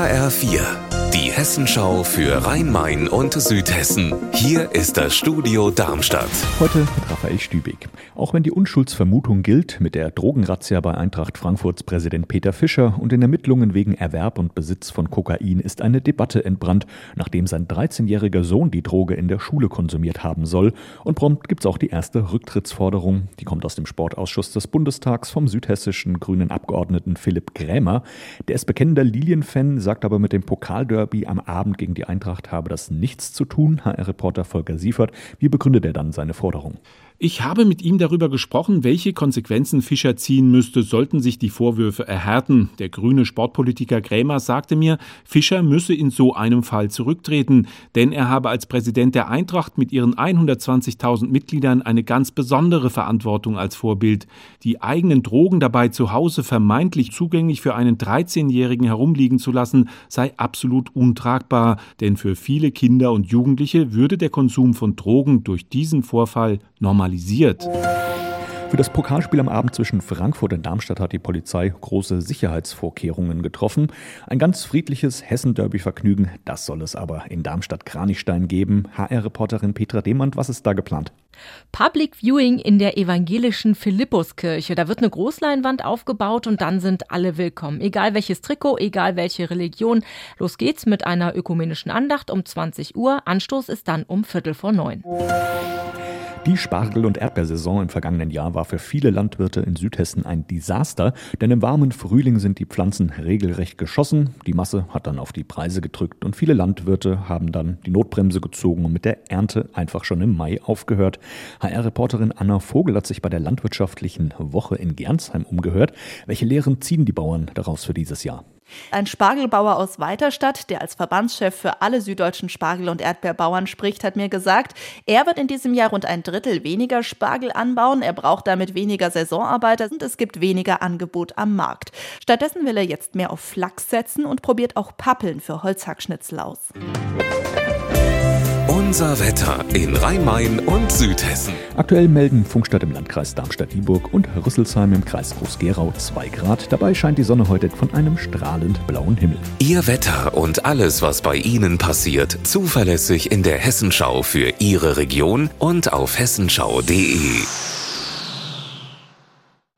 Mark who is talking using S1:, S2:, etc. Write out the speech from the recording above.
S1: HR4, die Hessenschau für Rhein-Main und Südhessen. Hier ist das Studio Darmstadt.
S2: Heute mit Raphael Stübig. Auch wenn die Unschuldsvermutung gilt mit der Drogenrazzia bei Eintracht Frankfurts Präsident Peter Fischer und den Ermittlungen wegen Erwerb und Besitz von Kokain ist eine Debatte entbrannt, nachdem sein 13-jähriger Sohn die Droge in der Schule konsumiert haben soll. Und prompt gibt es auch die erste Rücktrittsforderung. Die kommt aus dem Sportausschuss des Bundestags vom südhessischen grünen Abgeordneten Philipp Grämer. Der ist bekennender Lilienfan, sagt aber mit dem Pokalderby am Abend gegen die Eintracht habe das nichts zu tun. HR-Reporter Volker Siefert, wie begründet er dann seine Forderung?
S3: Ich habe mit ihm darüber gesprochen, welche Konsequenzen Fischer ziehen müsste, sollten sich die Vorwürfe erhärten. Der grüne Sportpolitiker Krämer sagte mir, Fischer müsse in so einem Fall zurücktreten, denn er habe als Präsident der Eintracht mit ihren 120.000 Mitgliedern eine ganz besondere Verantwortung als Vorbild. Die eigenen Drogen dabei zu Hause vermeintlich zugänglich für einen 13-Jährigen herumliegen zu lassen, sei absolut untragbar, denn für viele Kinder und Jugendliche würde der Konsum von Drogen durch diesen Vorfall normal normalisiert.
S2: Für das Pokalspiel am Abend zwischen Frankfurt und Darmstadt hat die Polizei große Sicherheitsvorkehrungen getroffen. Ein ganz friedliches Hessen-Derby-Vergnügen, das soll es aber in Darmstadt-Kranichstein geben. HR-Reporterin Petra Demand, was ist da geplant?
S4: Public Viewing in der evangelischen Philippuskirche. Da wird eine Großleinwand aufgebaut und dann sind alle willkommen. Egal welches Trikot, egal welche Religion. Los geht's mit einer ökumenischen Andacht um 20 Uhr. Anstoß ist dann um Viertel vor neun.
S2: Die Spargel- und Erdbeersaison im vergangenen Jahr war für viele Landwirte in Südhessen ein Desaster, denn im warmen Frühling sind die Pflanzen regelrecht geschossen. Die Masse hat dann auf die Preise gedrückt und viele Landwirte haben dann die Notbremse gezogen und mit der Ernte einfach schon im Mai aufgehört. HR-Reporterin Anna Vogel hat sich bei der landwirtschaftlichen Woche in Gernsheim umgehört. Welche Lehren ziehen die Bauern daraus für dieses Jahr?
S5: Ein Spargelbauer aus Weiterstadt, der als Verbandschef für alle süddeutschen Spargel- und Erdbeerbauern spricht, hat mir gesagt, er wird in diesem Jahr rund ein Drittel weniger Spargel anbauen, er braucht damit weniger Saisonarbeiter und es gibt weniger Angebot am Markt. Stattdessen will er jetzt mehr auf Flachs setzen und probiert auch Pappeln für Holzhackschnitzel aus.
S1: Unser Wetter in Rhein-Main und Südhessen.
S2: Aktuell melden Funkstadt im Landkreis Darmstadt-Dieburg und Rüsselsheim im Kreis Groß-Gerau 2 Grad. Dabei scheint die Sonne heute von einem strahlend blauen Himmel.
S1: Ihr Wetter und alles, was bei Ihnen passiert, zuverlässig in der Hessenschau für Ihre Region und auf hessenschau.de.